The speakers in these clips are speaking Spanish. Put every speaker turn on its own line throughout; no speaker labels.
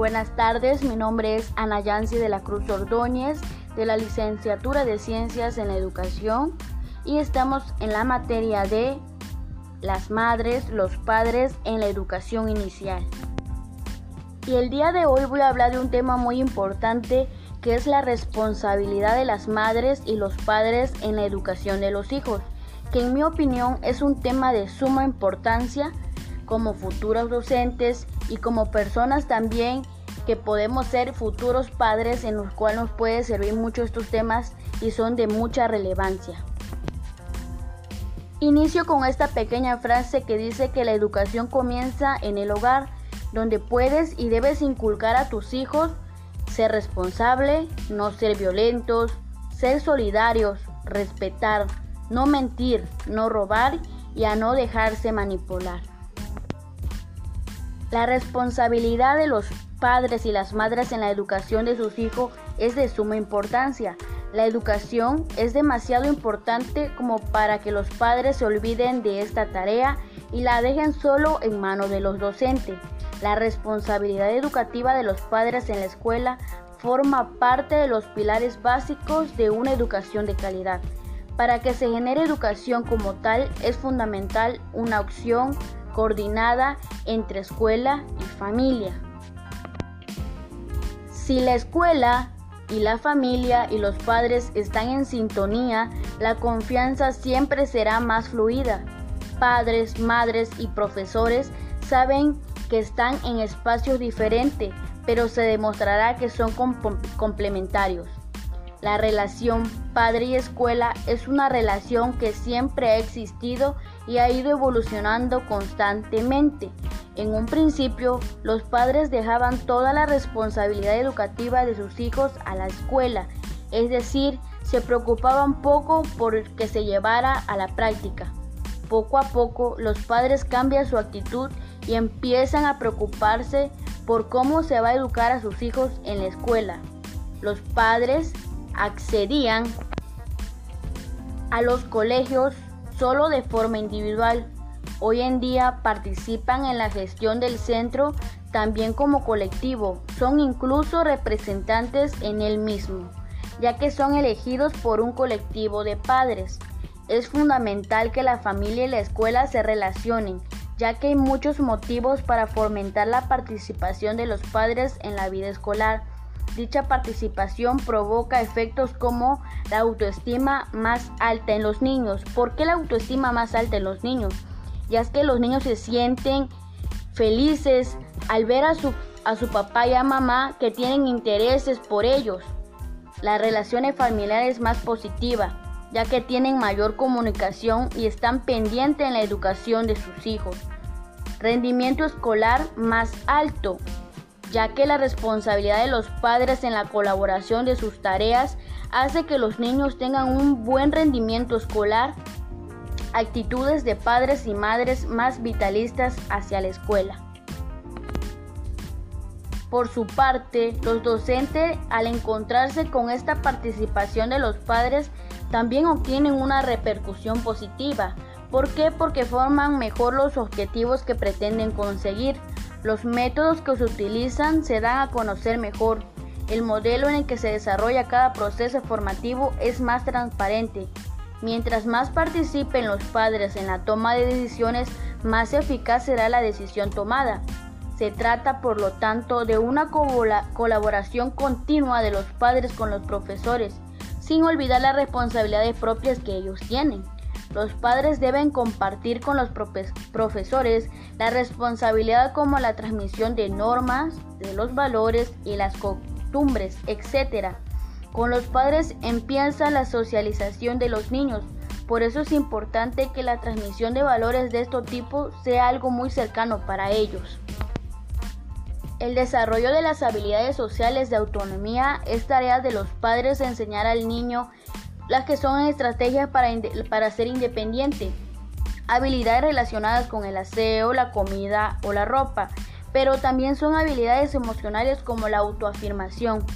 Buenas tardes, mi nombre es Ana Yancy de la Cruz Ordóñez de la Licenciatura de Ciencias en la Educación y estamos en la materia de las madres, los padres en la educación inicial. Y el día de hoy voy a hablar de un tema muy importante que es la responsabilidad de las madres y los padres en la educación de los hijos, que en mi opinión es un tema de suma importancia como futuros docentes y como personas también que podemos ser futuros padres en los cuales nos puede servir mucho estos temas y son de mucha relevancia. Inicio con esta pequeña frase que dice que la educación comienza en el hogar, donde puedes y debes inculcar a tus hijos ser responsable, no ser violentos, ser solidarios, respetar, no mentir, no robar y a no dejarse manipular. La responsabilidad de los padres y las madres en la educación de sus hijos es de suma importancia. La educación es demasiado importante como para que los padres se olviden de esta tarea y la dejen solo en manos de los docentes. La responsabilidad educativa de los padres en la escuela forma parte de los pilares básicos de una educación de calidad. Para que se genere educación como tal es fundamental una opción coordinada entre escuela y familia. Si la escuela y la familia y los padres están en sintonía, la confianza siempre será más fluida. Padres, madres y profesores saben que están en espacios diferentes, pero se demostrará que son complementarios. La relación padre y escuela es una relación que siempre ha existido y ha ido evolucionando constantemente. En un principio, los padres dejaban toda la responsabilidad educativa de sus hijos a la escuela, es decir, se preocupaban poco por que se llevara a la práctica. Poco a poco, los padres cambian su actitud y empiezan a preocuparse por cómo se va a educar a sus hijos en la escuela. Los padres accedían a los colegios solo de forma individual. Hoy en día participan en la gestión del centro también como colectivo. Son incluso representantes en el mismo, ya que son elegidos por un colectivo de padres. Es fundamental que la familia y la escuela se relacionen, ya que hay muchos motivos para fomentar la participación de los padres en la vida escolar Dicha participación provoca efectos como la autoestima más alta en los niños. ¿Por qué la autoestima más alta en los niños? Ya es que los niños se sienten felices al ver a su, a su papá y a mamá que tienen intereses por ellos. La relación familiar es más positiva, ya que tienen mayor comunicación y están pendientes en la educación de sus hijos. Rendimiento escolar más alto, ya que la responsabilidad de los padres en la colaboración de sus tareas hace que los niños tengan un buen rendimiento escolar, actitudes de padres y madres más vitalistas hacia la escuela. Por su parte, los docentes al encontrarse con esta participación de los padres también obtienen una repercusión positiva. ¿Por qué? Porque forman mejor los objetivos que pretenden conseguir los métodos que se utilizan se dan a conocer mejor. El modelo en el que se desarrolla cada proceso formativo es más transparente. Mientras más participen los padres en la toma de decisiones, más eficaz será la decisión tomada. Se trata, por lo tanto, de una colaboración continua de los padres con los profesores, sin olvidar las responsabilidades propias que ellos tienen. Los padres deben compartir con los profesores la responsabilidad como la transmisión de normas, de los valores y las costumbres, etc. Con los padres empieza la socialización de los niños. Por eso es importante que la transmisión de valores de este tipo sea algo muy cercano para ellos. El desarrollo de las habilidades sociales de autonomía es tarea de los padres enseñar al niño las que son estrategias para, para ser independiente, habilidades relacionadas con el aseo, la comida o la ropa, pero también son habilidades emocionales como la autoafirmación.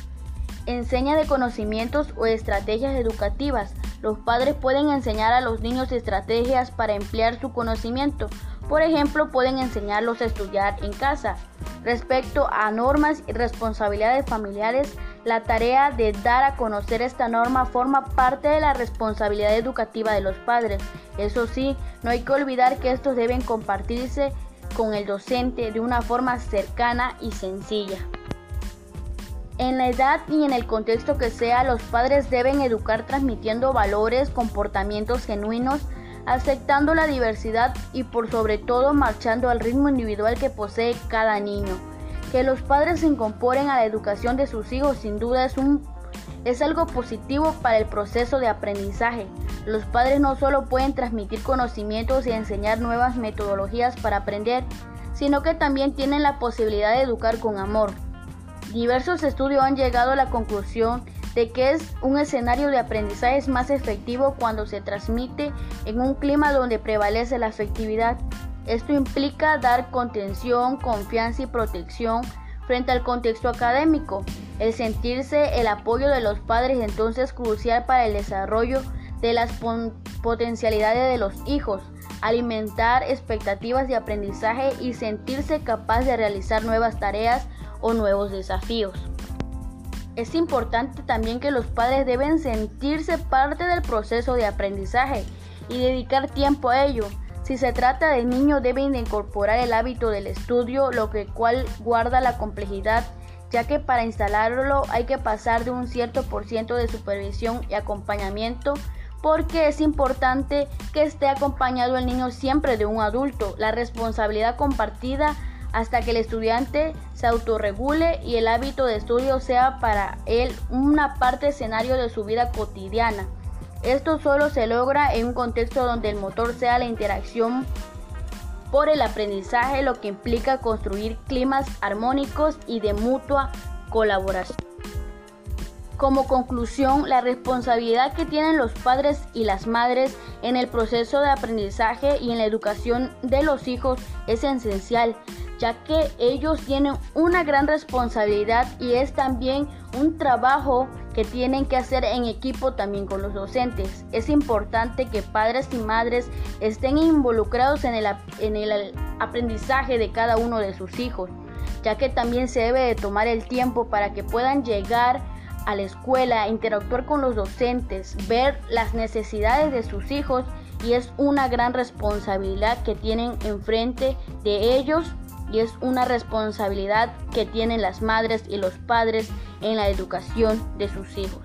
Enseña de conocimientos o estrategias educativas. Los padres pueden enseñar a los niños estrategias para emplear su conocimiento. Por ejemplo, pueden enseñarlos a estudiar en casa. Respecto a normas y responsabilidades familiares, la tarea de dar a conocer esta norma forma parte de la responsabilidad educativa de los padres. Eso sí, no hay que olvidar que estos deben compartirse con el docente de una forma cercana y sencilla. En la edad y en el contexto que sea, los padres deben educar transmitiendo valores, comportamientos genuinos, aceptando la diversidad y por sobre todo marchando al ritmo individual que posee cada niño. Que los padres se incorporen a la educación de sus hijos sin duda es, un, es algo positivo para el proceso de aprendizaje. Los padres no solo pueden transmitir conocimientos y enseñar nuevas metodologías para aprender, sino que también tienen la posibilidad de educar con amor. Diversos estudios han llegado a la conclusión de que es un escenario de aprendizaje más efectivo cuando se transmite en un clima donde prevalece la afectividad esto implica dar contención, confianza y protección frente al contexto académico. El sentirse el apoyo de los padres entonces es crucial para el desarrollo de las potencialidades de los hijos, alimentar expectativas de aprendizaje y sentirse capaz de realizar nuevas tareas o nuevos desafíos. Es importante también que los padres deben sentirse parte del proceso de aprendizaje y dedicar tiempo a ello si se trata de niños deben incorporar el hábito del estudio, lo que cual guarda la complejidad, ya que para instalarlo hay que pasar de un cierto por ciento de supervisión y acompañamiento, porque es importante que esté acompañado el niño siempre de un adulto. La responsabilidad compartida hasta que el estudiante se autorregule y el hábito de estudio sea para él una parte escenario de su vida cotidiana. Esto solo se logra en un contexto donde el motor sea la interacción por el aprendizaje, lo que implica construir climas armónicos y de mutua colaboración. Como conclusión, la responsabilidad que tienen los padres y las madres en el proceso de aprendizaje y en la educación de los hijos es esencial, ya que ellos tienen una gran responsabilidad y es también un trabajo que tienen que hacer en equipo también con los docentes. Es importante que padres y madres estén involucrados en el, en el aprendizaje de cada uno de sus hijos, ya que también se debe de tomar el tiempo para que puedan llegar a la escuela, interactuar con los docentes, ver las necesidades de sus hijos y es una gran responsabilidad que tienen enfrente de ellos y es una responsabilidad que tienen las madres y los padres en la educación de sus hijos.